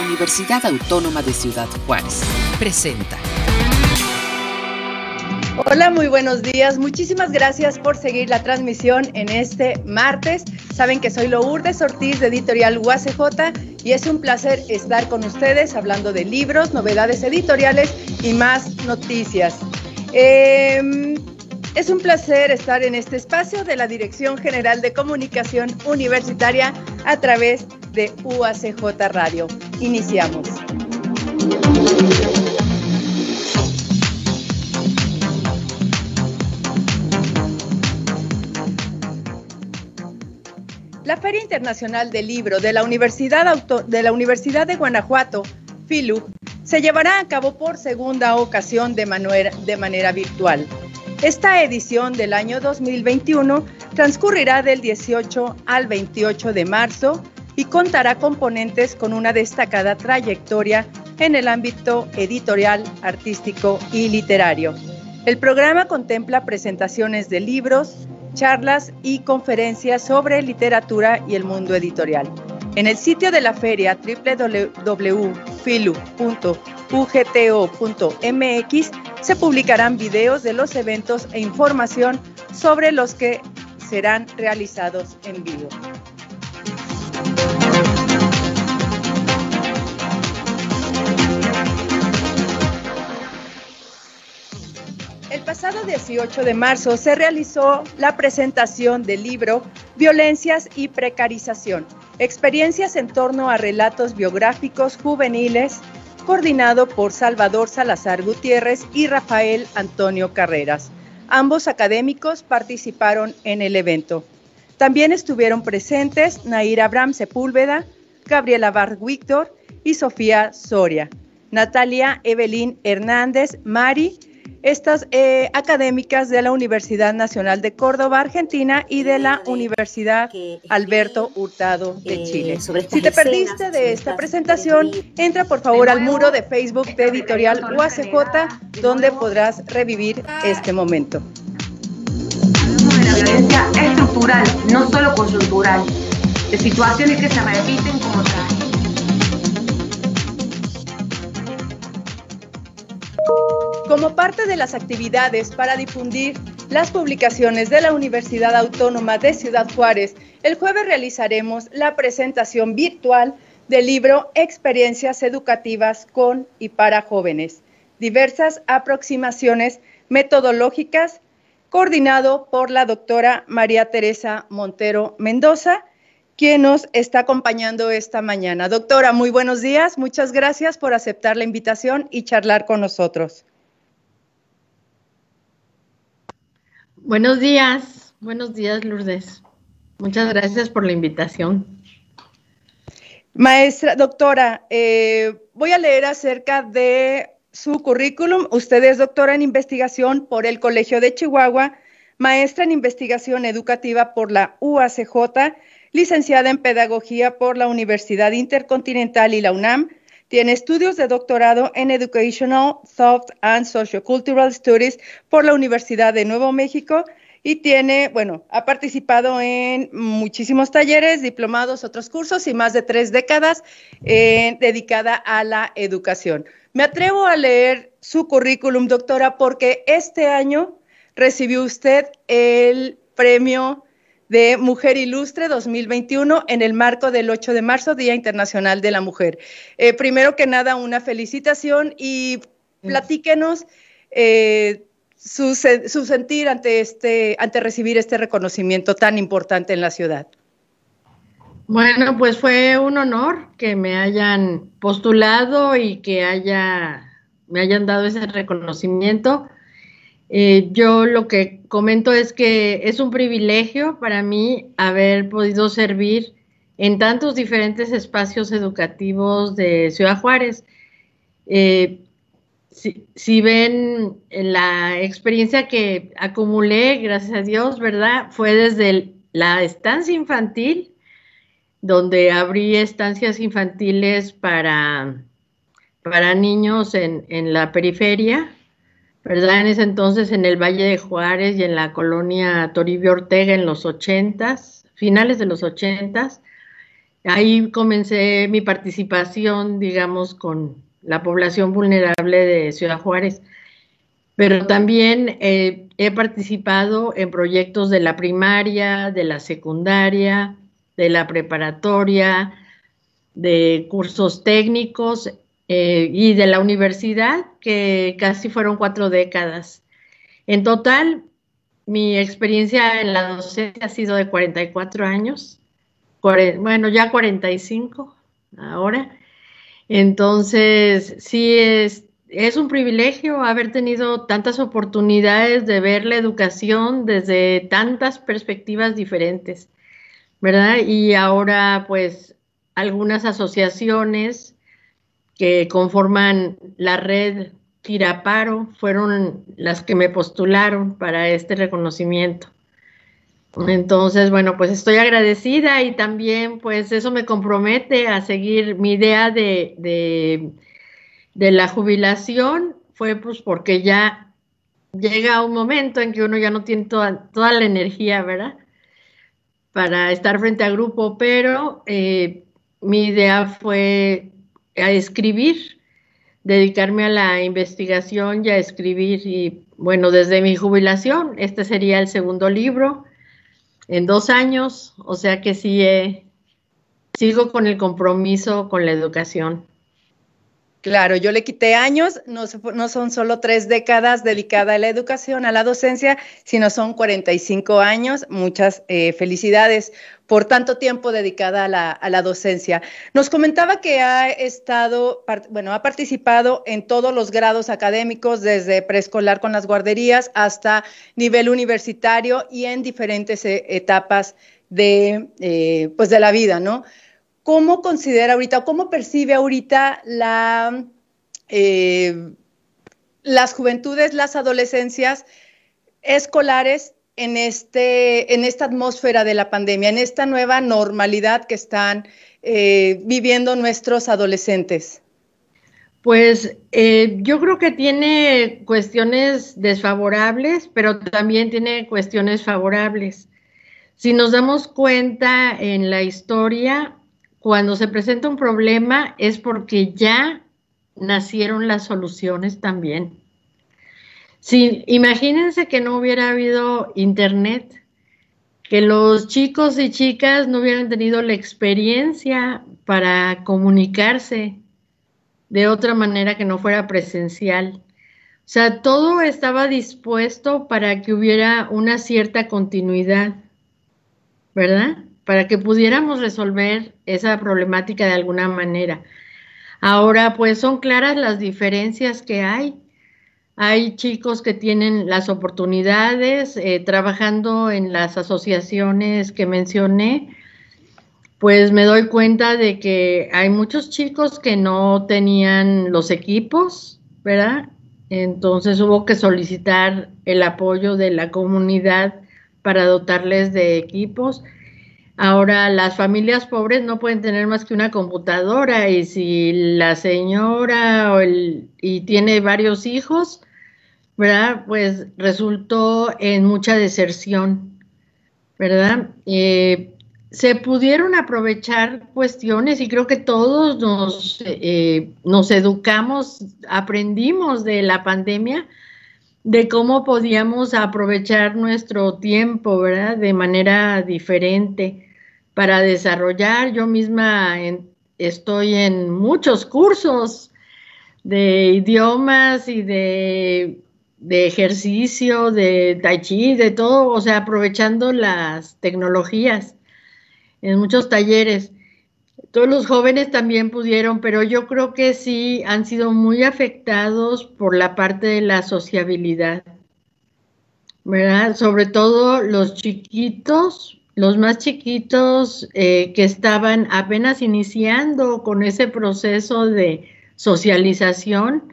Universidad Autónoma de Ciudad Juárez. Presenta. Hola, muy buenos días. Muchísimas gracias por seguir la transmisión en este martes. Saben que soy Lourdes Ortiz de Editorial UACJ y es un placer estar con ustedes hablando de libros, novedades editoriales y más noticias. Eh, es un placer estar en este espacio de la Dirección General de Comunicación Universitaria a través de UACJ Radio. Iniciamos. La Feria Internacional del Libro de la Universidad, de, la Universidad de Guanajuato, FILU, se llevará a cabo por segunda ocasión de manera virtual. Esta edición del año 2021 transcurrirá del 18 al 28 de marzo y contará con ponentes con una destacada trayectoria en el ámbito editorial, artístico y literario. El programa contempla presentaciones de libros, charlas y conferencias sobre literatura y el mundo editorial. En el sitio de la feria www.filu.ugto.mx se publicarán videos de los eventos e información sobre los que serán realizados en vivo. El pasado 18 de marzo se realizó la presentación del libro Violencias y Precarización, experiencias en torno a relatos biográficos juveniles coordinado por Salvador Salazar Gutiérrez y Rafael Antonio Carreras. Ambos académicos participaron en el evento. También estuvieron presentes Nair Abraham Sepúlveda, Gabriela Bar Víctor y Sofía Soria. Natalia Evelyn Hernández, Mari, estas eh, académicas de la Universidad Nacional de Córdoba, Argentina, y de la Universidad Alberto Hurtado de eh, Chile. Si te perdiste de esta presentación, entra por favor al muro de Facebook de Editorial UACJ, donde podrás revivir este momento. La violencia estructural, no solo coyuntural, de situaciones que se repiten como Como parte de las actividades para difundir las publicaciones de la Universidad Autónoma de Ciudad Juárez, el jueves realizaremos la presentación virtual del libro Experiencias Educativas con y para jóvenes, diversas aproximaciones metodológicas, coordinado por la doctora María Teresa Montero Mendoza, quien nos está acompañando esta mañana. Doctora, muy buenos días. Muchas gracias por aceptar la invitación y charlar con nosotros. Buenos días, buenos días Lourdes. Muchas gracias por la invitación. Maestra, doctora, eh, voy a leer acerca de su currículum. Usted es doctora en investigación por el Colegio de Chihuahua, maestra en investigación educativa por la UACJ, licenciada en pedagogía por la Universidad Intercontinental y la UNAM. Tiene estudios de doctorado en Educational Thought and Sociocultural Studies por la Universidad de Nuevo México y tiene, bueno, ha participado en muchísimos talleres, diplomados, otros cursos y más de tres décadas eh, dedicada a la educación. Me atrevo a leer su currículum, doctora, porque este año recibió usted el premio de Mujer Ilustre 2021 en el marco del 8 de marzo, Día Internacional de la Mujer. Eh, primero que nada, una felicitación y platíquenos eh, su, sentir ante, este, ante recibir este reconocimiento tan importante en la ciudad. Bueno, pues fue un honor que me hayan postulado y que haya, me hayan dado ese reconocimiento. Eh, yo lo que comento es que es un privilegio para mí haber podido servir en tantos diferentes espacios educativos de Ciudad Juárez. Eh, si, ven la experiencia que acumulé, gracias a Dios, ¿verdad? Fue desde la estancia infantil, donde abrí estancias infantiles para, para niños en, en la periferia, ¿verdad? En ese entonces en el Valle de Juárez y en la colonia Toribio Ortega en los ochentas, finales de los ochentas. ahí comencé mi participación, digamos, con la población vulnerable de Ciudad Juárez. Pero también eh, he participado en proyectos de la primaria, de la secundaria, de la preparatoria, de cursos técnicos eh, y de la universidad, que casi fueron cuatro décadas. En total, mi experiencia en la docencia ha sido de 44 años, bueno, ya 45 ahora. Entonces, sí es, es un privilegio haber tenido tantas oportunidades de ver la educación desde tantas perspectivas diferentes, ¿verdad? Y ahora, pues, algunas asociaciones que conforman la red Tiraparo fueron las que me postularon para este reconocimiento. Entonces, bueno, pues estoy agradecida y también pues eso me compromete a seguir mi idea de, de, la jubilación, fue pues porque ya llega un momento en que uno ya no tiene toda, toda la energía, ¿verdad? Para estar frente a grupo, pero eh, mi idea fue a escribir, dedicarme a la investigación y a escribir y bueno, desde mi jubilación, este sería el segundo libro en dos años, o sea que sí, sigo con el compromiso con la educación. Claro, yo le quité años, no, no, son solo tres décadas dedicadas a la educación, a la docencia, sino son 45 años. Muchas eh, felicidades por tanto tiempo dedicada a la, a la, docencia. Nos comentaba que ha estado, bueno, ha participado en todos los grados académicos, desde preescolar con las guarderías hasta nivel universitario y en diferentes eh, etapas de, eh, pues de la vida, ¿no? ¿Cómo considera ahorita, cómo percibe ahorita eh, las juventudes, las adolescencias escolares en, este, en esta atmósfera de la pandemia, en esta nueva normalidad que están eh, viviendo nuestros adolescentes? Pues eh, yo creo que tiene cuestiones desfavorables, pero también tiene cuestiones favorables. Si nos damos cuenta en la historia, cuando se presenta un problema es porque ya nacieron las soluciones también. Si, imagínense que no hubiera habido internet, que los chicos y chicas no hubieran tenido la experiencia para comunicarse de otra manera que no fuera presencial. O sea, todo estaba dispuesto para que hubiera una cierta continuidad, ¿verdad? Para que pudiéramos resolver esa problemática de alguna manera. Ahora, pues son claras las diferencias que hay. Hay chicos que tienen las oportunidades eh, trabajando en las asociaciones que mencioné, pues me doy cuenta de que hay muchos chicos que no tenían los equipos, ¿verdad? Entonces hubo que solicitar el apoyo de la comunidad para dotarles de equipos Ahora, las familias pobres no pueden tener más que una computadora y si la señora y tiene varios hijos, ¿verdad? Pues resultó en mucha deserción, ¿verdad? Eh, se pudieron aprovechar cuestiones y creo que todos nos, eh, nos educamos, aprendimos de la pandemia, de cómo podíamos aprovechar nuestro tiempo, ¿verdad? De manera diferente para desarrollar. Yo misma estoy en muchos cursos de idiomas y de, de, ejercicio, de tai chi, de todo, o sea, aprovechando las tecnologías en muchos talleres. Todos los jóvenes también pudieron, pero yo creo que sí han sido muy afectados por la parte de la sociabilidad, ¿verdad? Sobre todo los chiquitos, los más chiquitos eh, que estaban apenas iniciando con ese proceso de socialización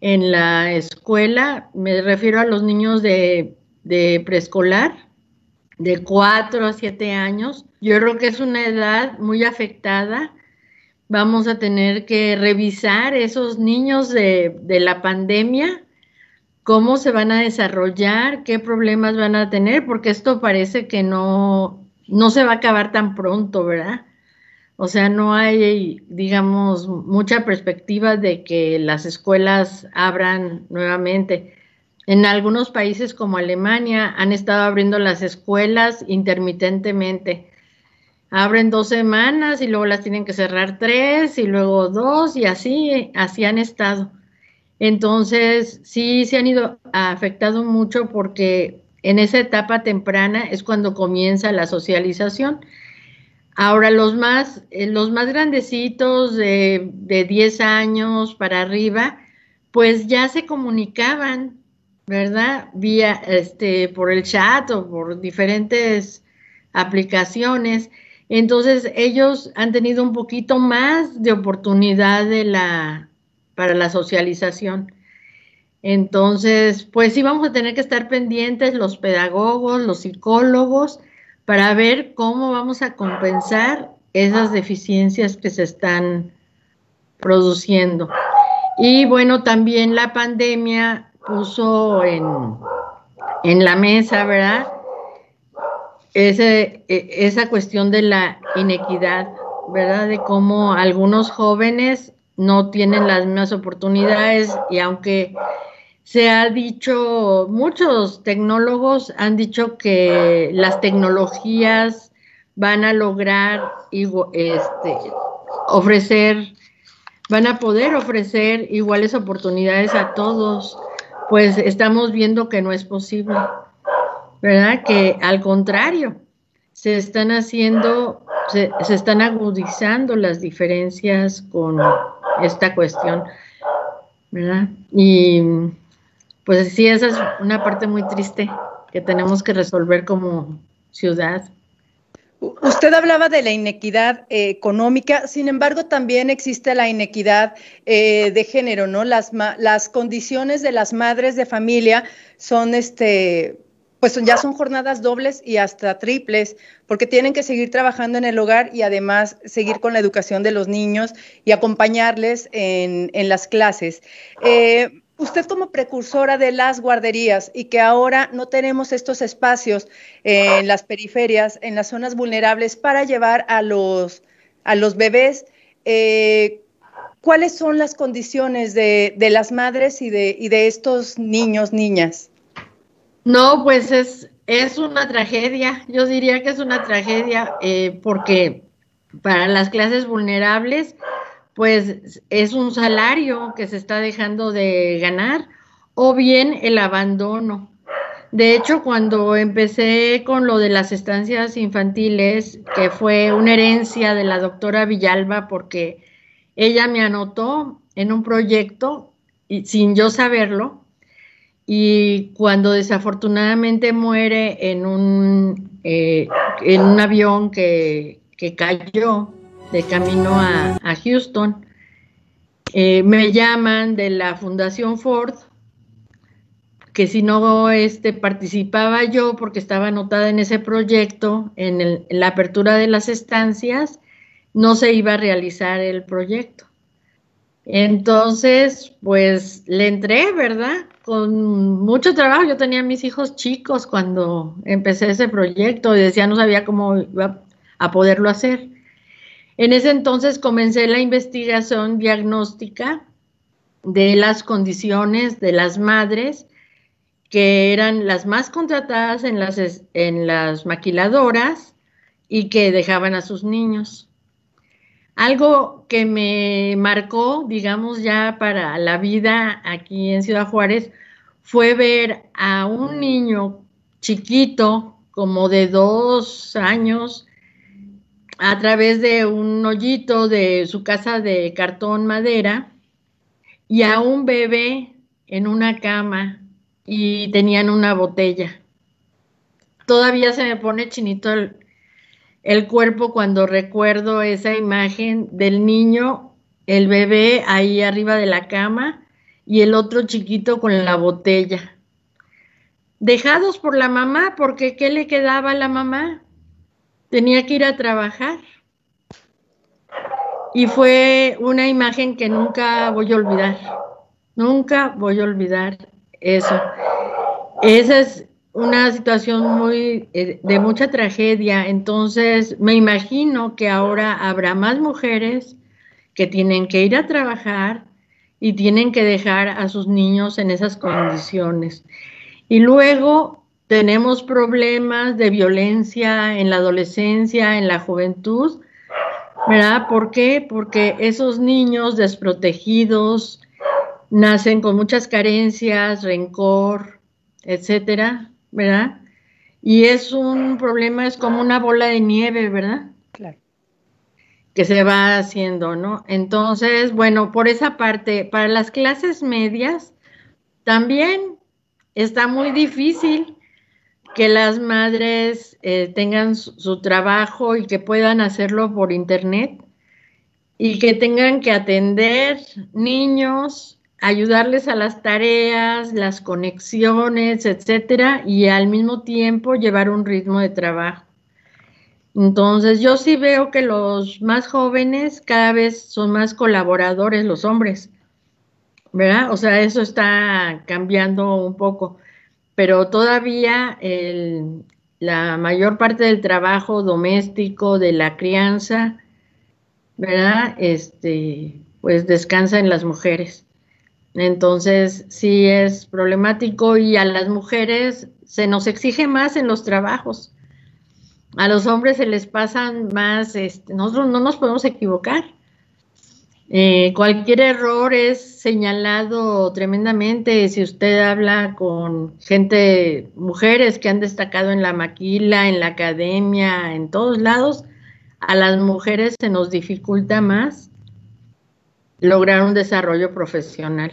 en la escuela, me refiero a los niños de, de preescolar, de 4 a 7 años. Yo creo que es una edad muy afectada. Vamos a tener que revisar esos niños de, de la pandemia cómo se van a desarrollar, qué problemas van a tener, porque esto parece que no, no se va a acabar tan pronto, ¿verdad? O sea, no hay, digamos, mucha perspectiva de que las escuelas abran nuevamente. En algunos países como Alemania han estado abriendo las escuelas intermitentemente. Abren dos semanas y luego las tienen que cerrar tres y luego dos y así, así han estado. Entonces, sí se han ido afectado mucho porque en esa etapa temprana es cuando comienza la socialización. Ahora, los más, eh, los más grandecitos de, de 10 años para arriba, pues ya se comunicaban, ¿verdad? Vía, este, por el chat o por diferentes aplicaciones. Entonces, ellos han tenido un poquito más de oportunidad de la, para la socialización. Entonces, pues sí vamos a tener que estar pendientes los pedagogos, los psicólogos, para ver cómo vamos a compensar esas deficiencias que se están produciendo. Y bueno, también la pandemia puso en, en la mesa, ¿verdad? Ese, e, esa cuestión de la inequidad, ¿verdad? De cómo algunos jóvenes no tienen las mismas oportunidades y aunque se ha dicho, muchos tecnólogos han dicho que las tecnologías van a lograr este, ofrecer, van a poder ofrecer iguales oportunidades a todos, pues estamos viendo que no es posible, ¿verdad? Que al contrario, se están haciendo, se, se están agudizando las diferencias con esta cuestión, ¿verdad? Y pues sí, esa es una parte muy triste que tenemos que resolver como ciudad. Usted hablaba de la inequidad eh, económica, sin embargo, también existe la inequidad eh, de género, ¿no? Las, las condiciones de las madres de familia son, este, pues ya son jornadas dobles y hasta triples, porque tienen que seguir trabajando en el hogar y además seguir con la educación de los niños y acompañarles en, las clases. Eh, usted como precursora de las guarderías y que ahora no tenemos estos espacios en las periferias, en las zonas vulnerables para llevar a los, a los bebés, eh, ¿cuáles son las condiciones de, las madres y de, y de estos niños, niñas? No, pues es, es una tragedia, yo diría que es una tragedia eh, porque para las clases vulnerables, pues es un salario que se está dejando de ganar o bien el abandono. De hecho, cuando empecé con lo de las estancias infantiles, que fue una herencia de la doctora Villalba, porque ella me anotó en un proyecto y, sin yo saberlo, y cuando desafortunadamente muere en un, eh, en un avión que, que cayó, de camino a, Houston. Eh, me llaman de la Fundación Ford, que si no este, participaba yo porque estaba anotada en ese proyecto, en, la apertura de las estancias, no se iba a realizar el proyecto. Entonces, pues le entré, ¿verdad? Con mucho trabajo. Yo tenía mis hijos chicos cuando empecé ese proyecto y decía no sabía cómo iba a poderlo hacer. En ese entonces comencé la investigación diagnóstica de las condiciones de las madres que eran las más contratadas en las, en las maquiladoras y que dejaban a sus niños. Algo que me marcó, digamos, ya para la vida aquí en Ciudad Juárez, fue ver a un niño chiquito, como de dos años, a través de un hoyito de su casa de cartón madera y a un bebé en una cama y tenían una botella. Todavía se me pone chinito el, el cuerpo cuando recuerdo esa imagen del niño, el bebé ahí arriba de la cama y el otro chiquito con la botella. Dejados por la mamá, porque ¿qué le quedaba a la mamá? tenía que ir a trabajar. Y fue una imagen que nunca voy a olvidar. Nunca voy a olvidar eso. Esa es una situación muy eh, de mucha tragedia, entonces me imagino que ahora habrá más mujeres que tienen que ir a trabajar y tienen que dejar a sus niños en esas condiciones. Y luego tenemos problemas de violencia en la adolescencia, en la juventud, ¿verdad? ¿Por qué? Porque esos niños desprotegidos nacen con muchas carencias, rencor, etcétera, ¿verdad? Y es un problema, es como una bola de nieve, ¿verdad? Claro. Que se va haciendo, ¿no? Entonces, bueno, por esa parte, para las clases medias, también está muy difícil que las madres eh, tengan su, trabajo y que puedan hacerlo por internet y que tengan que atender niños, ayudarles a las tareas, las conexiones, etcétera, y al mismo tiempo llevar un ritmo de trabajo. Entonces, yo sí veo que los más jóvenes cada vez son más colaboradores, los hombres. ¿verdad? O sea, eso está cambiando un poco, pero todavía la mayor parte del trabajo doméstico, de la crianza, ¿verdad? Este, pues descansa en las mujeres. Entonces, sí es problemático y a las mujeres se nos exige más en los trabajos. A los hombres se les pasan más, este, nosotros no nos podemos equivocar. Eh, cualquier error es señalado tremendamente. Si usted habla con gente, mujeres que han destacado en la maquila, en la academia, en todos lados, a las mujeres se nos dificulta más lograr un desarrollo profesional.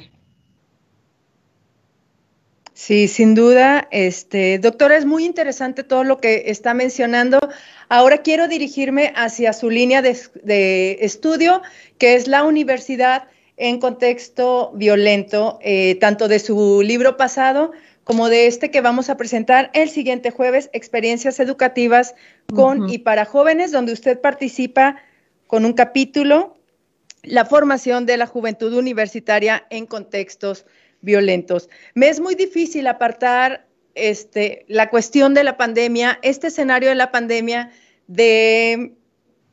Sí, sin duda, este, doctora, es muy interesante todo lo que está mencionando. Ahora quiero dirigirme hacia su línea de, estudio, que es la universidad en contexto violento, eh, tanto de su libro pasado como de este que vamos a presentar el siguiente jueves, experiencias educativas con y para jóvenes, donde usted participa con un capítulo, la formación de la juventud universitaria en contextos violentos. Me es muy difícil apartar este, la cuestión de la pandemia, este escenario de la pandemia de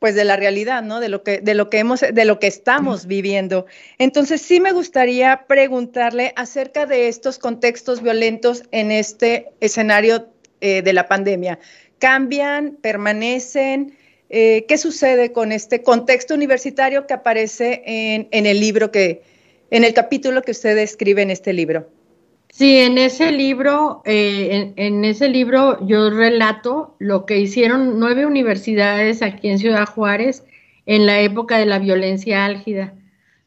pues de la realidad, ¿no? De lo que, de lo que hemos, de lo que estamos viviendo. Entonces, sí me gustaría preguntarle acerca de estos contextos violentos en este escenario eh, de la pandemia. ¿Cambian? ¿Permanecen? Eh, ¿Qué sucede con este contexto universitario que aparece en, en el libro que, en el capítulo que usted escribe en este libro. Sí, en ese libro, eh, en, ese libro yo relato lo que hicieron nueve universidades aquí en Ciudad Juárez en la época de la violencia álgida,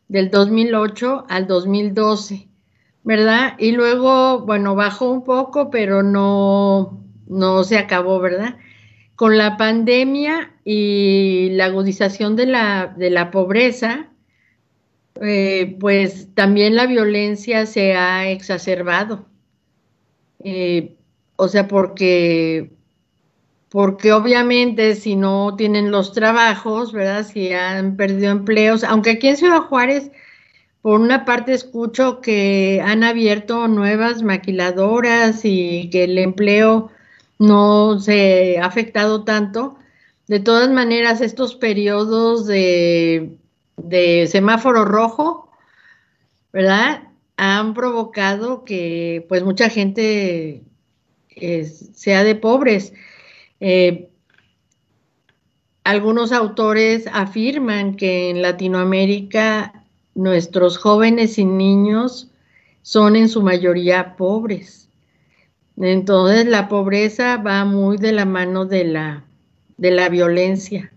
del 2008 al 2012, ¿verdad? Y luego, bueno, bajó un poco, pero no, no se acabó, ¿verdad? Con la pandemia y la agudización de la, de la pobreza, eh, pues también la violencia se ha exacerbado. Eh, o sea, porque, porque obviamente si no tienen los trabajos, ¿verdad? Si han perdido empleos, aunque aquí en Ciudad Juárez, por una parte escucho que han abierto nuevas maquiladoras y que el empleo no se ha afectado tanto. De todas maneras, estos periodos de de semáforo rojo, ¿verdad? Han provocado que pues mucha gente sea de pobres. Eh, algunos autores afirman que en Latinoamérica nuestros jóvenes y niños son en su mayoría pobres. Entonces la pobreza va muy de la mano de la, de la violencia.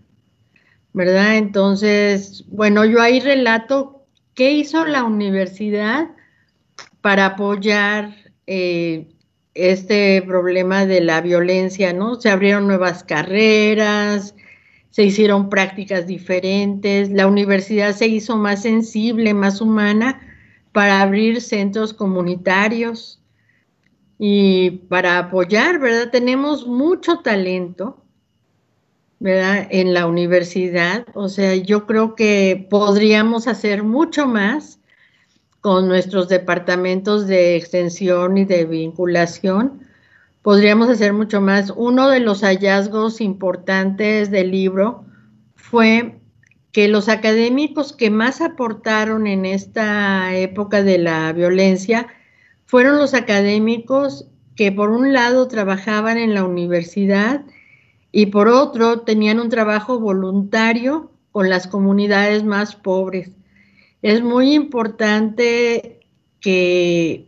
¿Verdad? Entonces, bueno, yo ahí relato qué hizo la universidad para apoyar eh, este problema de la violencia, ¿no? Se abrieron nuevas carreras, se hicieron prácticas diferentes, la universidad se hizo más sensible, más humana para abrir centros comunitarios y para apoyar, ¿verdad? Tenemos mucho talento, ¿verdad? En la universidad. O sea, yo creo que podríamos hacer mucho más con nuestros departamentos de extensión y de vinculación podríamos hacer mucho más. Uno de los hallazgos importantes del libro fue que los académicos que más aportaron en esta época de la violencia fueron los académicos que por un lado trabajaban en la universidad y por otro tenían un trabajo voluntario con las comunidades más pobres. Es muy importante que,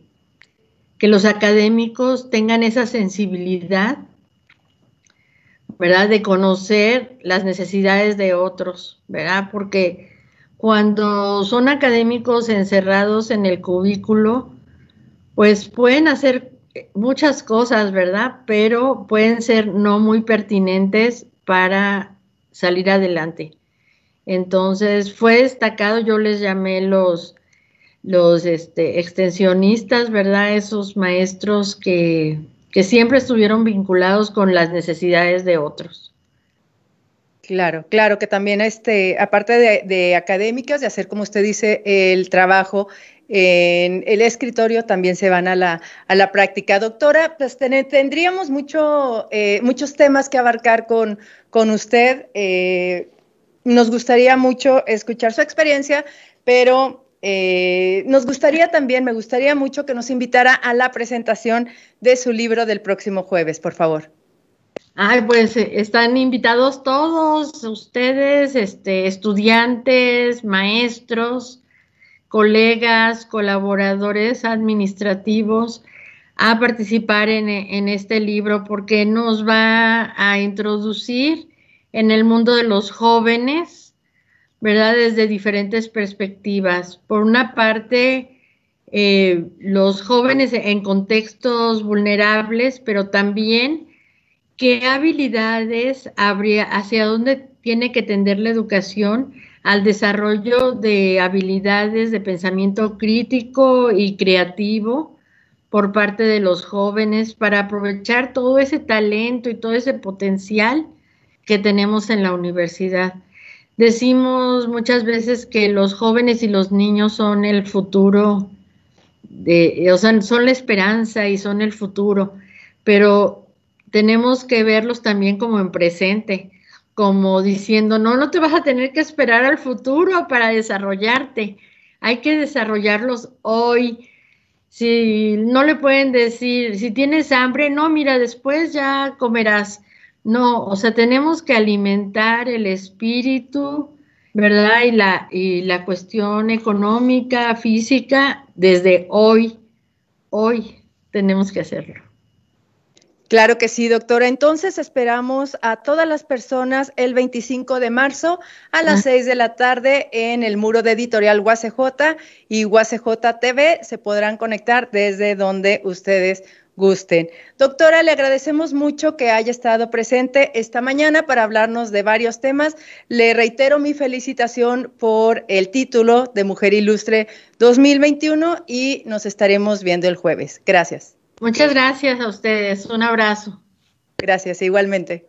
que los académicos tengan esa sensibilidad, ¿verdad? De conocer las necesidades de otros, ¿verdad? Porque cuando son académicos encerrados en el cubículo, pues pueden hacer muchas cosas, ¿verdad? Pero pueden ser no muy pertinentes para salir adelante. Entonces fue destacado, yo les llamé los, los este, extensionistas, ¿verdad? Esos maestros que, que siempre estuvieron vinculados con las necesidades de otros. Claro, claro, que también, este, aparte de, de académicas, de hacer, como usted dice, el trabajo en el escritorio también se van a la, a la práctica. Doctora, pues tendríamos mucho, eh, muchos temas que abarcar con, con usted. Eh, nos gustaría mucho escuchar su experiencia, pero eh, nos gustaría también, me gustaría mucho que nos invitara a la presentación de su libro del próximo jueves, por favor. Ay, pues están invitados todos ustedes, este, estudiantes, maestros, colegas, colaboradores administrativos a participar en, este libro porque nos va a introducir en el mundo de los jóvenes, ¿verdad? Desde diferentes perspectivas. Por una parte, eh, los jóvenes en contextos vulnerables, pero también qué habilidades habría, hacia dónde tiene que tender la educación al desarrollo de habilidades de pensamiento crítico y creativo por parte de los jóvenes para aprovechar todo ese talento y todo ese potencial que tenemos en la universidad. Decimos muchas veces que los jóvenes y los niños son el futuro, de, o sea, son la esperanza y son el futuro, pero tenemos que verlos también como en presente como diciendo, no, no te vas a tener que esperar al futuro para desarrollarte, hay que desarrollarlos hoy. Si no le pueden decir, si tienes hambre, no, mira, después ya comerás. No, o sea, tenemos que alimentar el espíritu, ¿verdad? Y la, y la cuestión económica, física, desde hoy. Hoy tenemos que hacerlo. Claro que sí, doctora. Entonces esperamos a todas las personas el 25 de marzo a las 6 de la tarde en el muro de editorial UACJ y UACJ TV. Se podrán conectar desde donde ustedes gusten. Doctora, le agradecemos mucho que haya estado presente esta mañana para hablarnos de varios temas. Le reitero mi felicitación por el título de Mujer Ilustre 2021 y nos estaremos viendo el jueves. Gracias. Muchas gracias a ustedes. Un abrazo. Gracias, igualmente.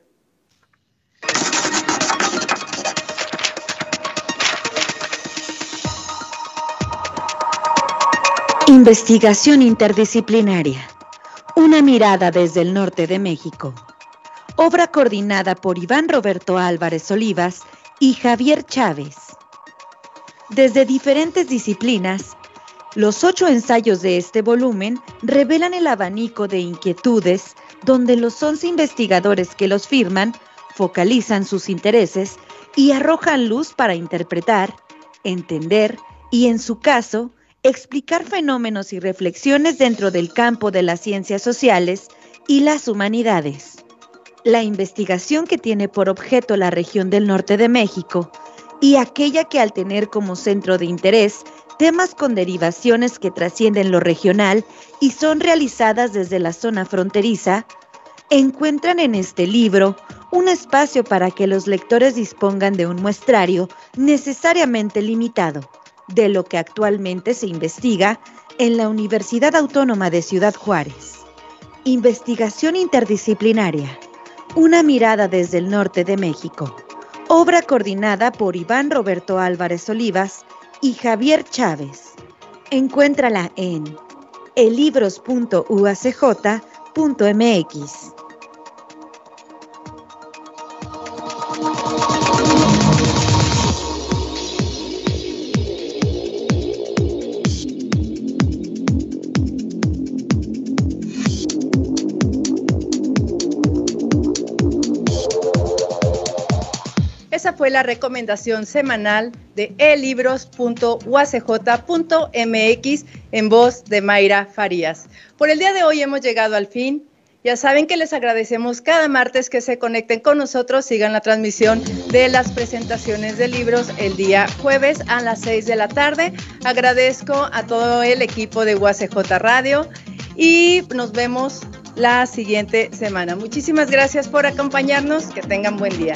Investigación interdisciplinaria. Una mirada desde el norte de México. Obra coordinada por Iván Roberto Álvarez Olivas y Javier Chávez. Desde diferentes disciplinas, los ocho ensayos de este volumen revelan el abanico de inquietudes donde los once investigadores que los firman focalizan sus intereses y arrojan luz para interpretar, entender y, en su caso, explicar fenómenos y reflexiones dentro del campo de las ciencias sociales y las humanidades. La investigación que tiene por objeto la región del norte de México y aquella que al tener como centro de interés temas con derivaciones que trascienden lo regional y son realizadas desde la zona fronteriza, encuentran en este libro un espacio para que los lectores dispongan de un muestrario necesariamente limitado de lo que actualmente se investiga en la Universidad Autónoma de Ciudad Juárez. Investigación interdisciplinaria. Una mirada desde el norte de México. Obra coordinada por Iván Roberto Álvarez Olivas y Javier Chávez. Encuéntrala en elibros.uacj.mx. Esa fue la recomendación semanal de elibros.uacj.mx en voz de Mayra Farías. Por el día de hoy hemos llegado al fin. Ya saben que les agradecemos cada martes que se conecten con nosotros, sigan la transmisión de las presentaciones de libros el día jueves a las 6 de la tarde. Agradezco a todo el equipo de UACJ Radio y nos vemos la siguiente semana. Muchísimas gracias por acompañarnos, que tengan buen día.